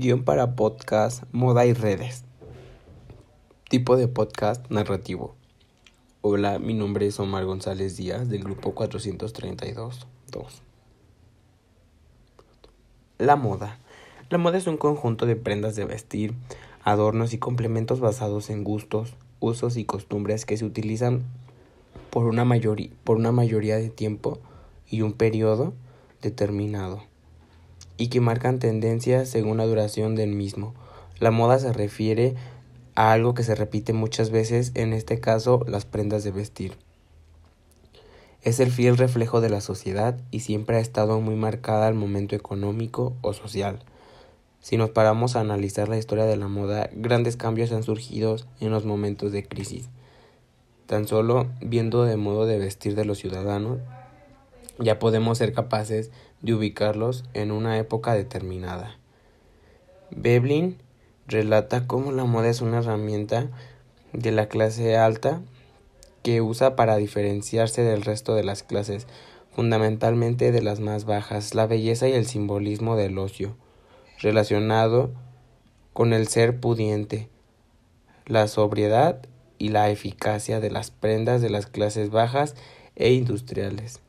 Guión para podcast, moda y redes. Tipo de podcast narrativo. Hola, mi nombre es Omar González Díaz del grupo 432. 2. La moda. La moda es un conjunto de prendas de vestir, adornos y complementos basados en gustos, usos y costumbres que se utilizan por una, por una mayoría de tiempo y un periodo determinado y que marcan tendencias según la duración del mismo. La moda se refiere a algo que se repite muchas veces, en este caso las prendas de vestir. Es el fiel reflejo de la sociedad y siempre ha estado muy marcada al momento económico o social. Si nos paramos a analizar la historia de la moda, grandes cambios han surgido en los momentos de crisis. Tan solo viendo el modo de vestir de los ciudadanos, ya podemos ser capaces de ubicarlos en una época determinada. Veblen relata cómo la moda es una herramienta de la clase alta que usa para diferenciarse del resto de las clases, fundamentalmente de las más bajas, la belleza y el simbolismo del ocio, relacionado con el ser pudiente, la sobriedad y la eficacia de las prendas de las clases bajas e industriales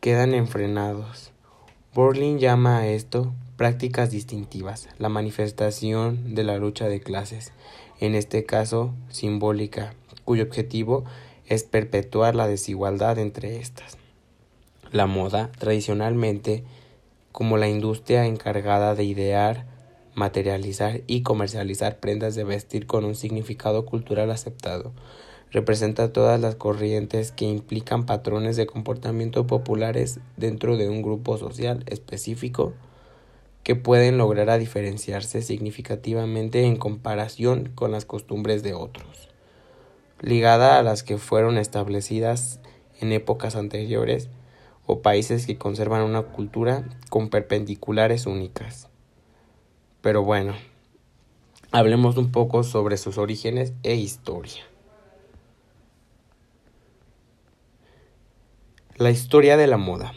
quedan enfrenados. Borlin llama a esto prácticas distintivas, la manifestación de la lucha de clases, en este caso simbólica, cuyo objetivo es perpetuar la desigualdad entre estas. La moda, tradicionalmente, como la industria encargada de idear, materializar y comercializar prendas de vestir con un significado cultural aceptado, representa todas las corrientes que implican patrones de comportamiento populares dentro de un grupo social específico que pueden lograr a diferenciarse significativamente en comparación con las costumbres de otros, ligada a las que fueron establecidas en épocas anteriores o países que conservan una cultura con perpendiculares únicas. Pero bueno, hablemos un poco sobre sus orígenes e historia. La historia de la moda.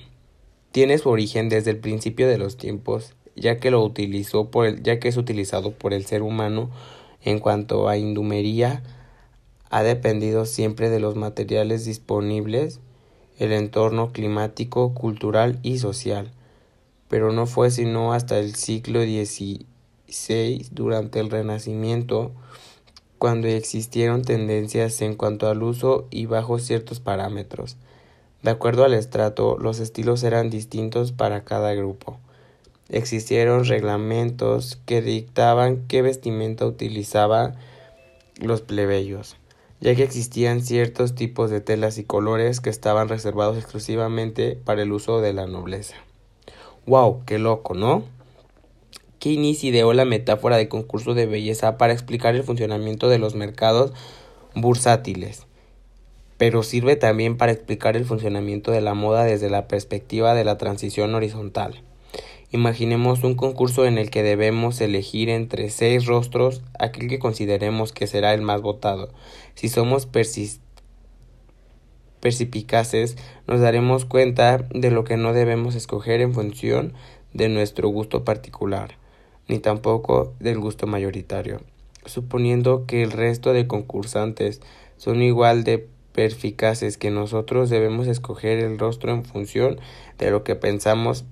Tiene su origen desde el principio de los tiempos, ya que lo utilizó por el, ya que es utilizado por el ser humano en cuanto a indumería. Ha dependido siempre de los materiales disponibles, el entorno climático, cultural y social, pero no fue sino hasta el siglo XVI, durante el Renacimiento, cuando existieron tendencias en cuanto al uso y bajo ciertos parámetros. De acuerdo al estrato, los estilos eran distintos para cada grupo. Existieron reglamentos que dictaban qué vestimenta utilizaban los plebeyos, ya que existían ciertos tipos de telas y colores que estaban reservados exclusivamente para el uso de la nobleza. ¡Wow! ¡Qué loco, ¿no? Keynes ideó la metáfora de concurso de belleza para explicar el funcionamiento de los mercados bursátiles pero sirve también para explicar el funcionamiento de la moda desde la perspectiva de la transición horizontal. Imaginemos un concurso en el que debemos elegir entre seis rostros aquel que consideremos que será el más votado. Si somos perspicaces, nos daremos cuenta de lo que no debemos escoger en función de nuestro gusto particular, ni tampoco del gusto mayoritario. Suponiendo que el resto de concursantes son igual de perficaces que nosotros debemos escoger el rostro en función de lo que pensamos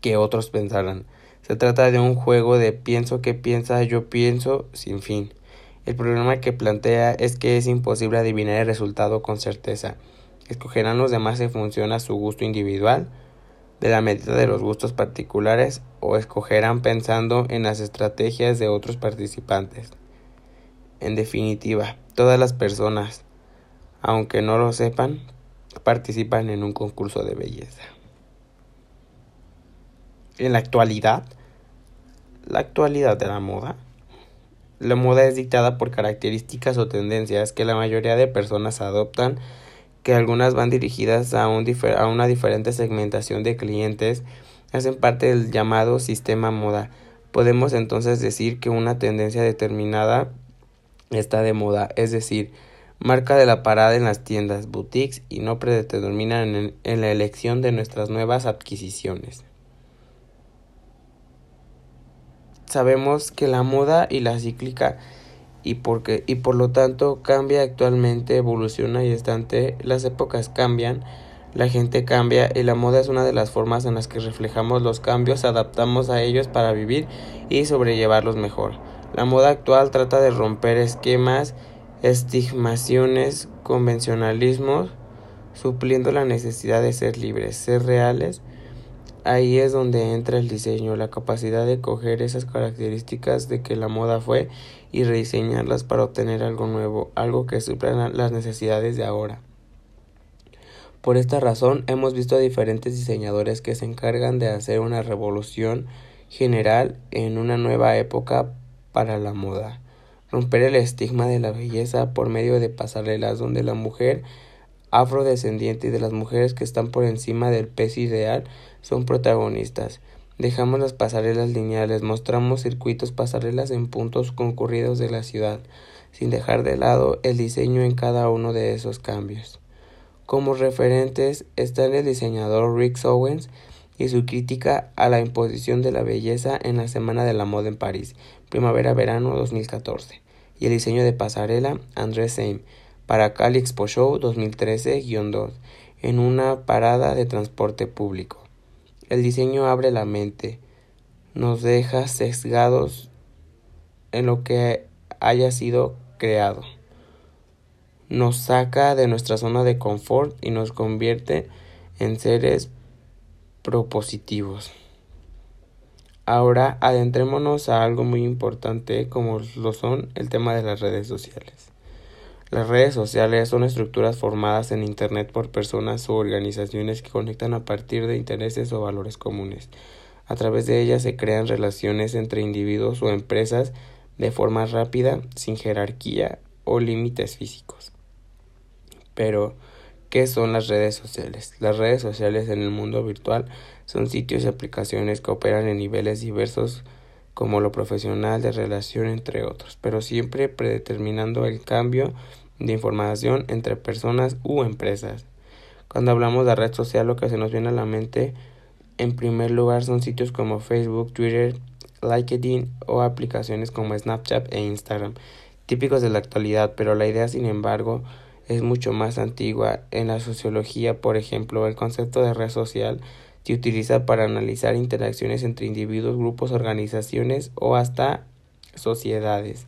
que otros pensarán. Se trata de un juego de pienso que piensa, yo pienso, sin fin. El problema que plantea es que es imposible adivinar el resultado con certeza. ¿Escogerán los demás en función a su gusto individual, de la medida de los gustos particulares, o escogerán pensando en las estrategias de otros participantes? En definitiva, todas las personas, aunque no lo sepan, participan en un concurso de belleza. En la actualidad, la actualidad de la moda. La moda es dictada por características o tendencias que la mayoría de personas adoptan, que algunas van dirigidas a, un a una diferente segmentación de clientes, hacen parte del llamado sistema moda. Podemos entonces decir que una tendencia determinada está de moda, es decir, marca de la parada en las tiendas, boutiques y no predeterminan en, la elección de nuestras nuevas adquisiciones. sabemos que la moda y la cíclica y porque y por lo tanto cambia actualmente, evoluciona y estante, las épocas cambian, la gente cambia y la moda es una de las formas en las que reflejamos los cambios, adaptamos a ellos para vivir y sobrellevarlos mejor. La moda actual trata de romper esquemas, estigmaciones, convencionalismos, supliendo la necesidad de ser libres, ser reales. Ahí es donde entra el diseño, la capacidad de coger esas características de que la moda fue y rediseñarlas para obtener algo nuevo, algo que supla las necesidades de ahora. Por esta razón hemos visto a diferentes diseñadores que se encargan de hacer una revolución general en una nueva época para la moda. Romper el estigma de la belleza por medio de pasarelas donde la mujer afrodescendiente y de las mujeres que están por encima del peso ideal son protagonistas. Dejamos las pasarelas lineales, mostramos circuitos pasarelas en puntos concurridos de la ciudad, sin dejar de lado el diseño en cada uno de esos cambios. Como referentes están el diseñador Rick Owens y su crítica a la imposición de la belleza en la Semana de la Moda en París, primavera-verano 2014, y el diseño de pasarela André Seim para Cali Expo Show 2013-2 en una parada de transporte público. El diseño abre la mente, nos deja sesgados en lo que haya sido creado. Nos saca de nuestra zona de confort y nos convierte en seres propositivos. Ahora adentrémonos a algo muy importante como lo son el tema de las redes sociales. Las redes sociales son estructuras formadas en Internet por personas o organizaciones que conectan a partir de intereses o valores comunes. A través de ellas se crean relaciones entre individuos o empresas de forma rápida, sin jerarquía o límites físicos. Pero, ¿qué son las redes sociales? Las redes sociales en el mundo virtual son sitios y aplicaciones que operan en niveles diversos como lo profesional, de relación, entre otros, pero siempre predeterminando el cambio de información entre personas u empresas. Cuando hablamos de red social, lo que se nos viene a la mente en primer lugar son sitios como Facebook, Twitter, LinkedIn o aplicaciones como Snapchat e Instagram, típicos de la actualidad, pero la idea, sin embargo, es mucho más antigua. En la sociología, por ejemplo, el concepto de red social se utiliza para analizar interacciones entre individuos, grupos, organizaciones o hasta sociedades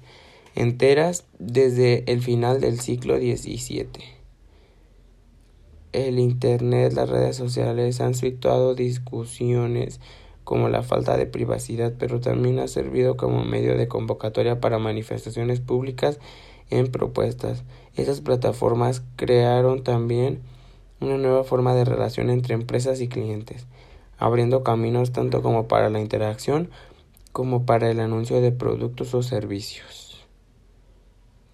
enteras desde el final del siglo XVII. El Internet, las redes sociales han situado discusiones como la falta de privacidad, pero también ha servido como medio de convocatoria para manifestaciones públicas en propuestas. Esas plataformas crearon también una nueva forma de relación entre empresas y clientes, abriendo caminos tanto como para la interacción como para el anuncio de productos o servicios.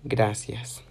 Gracias.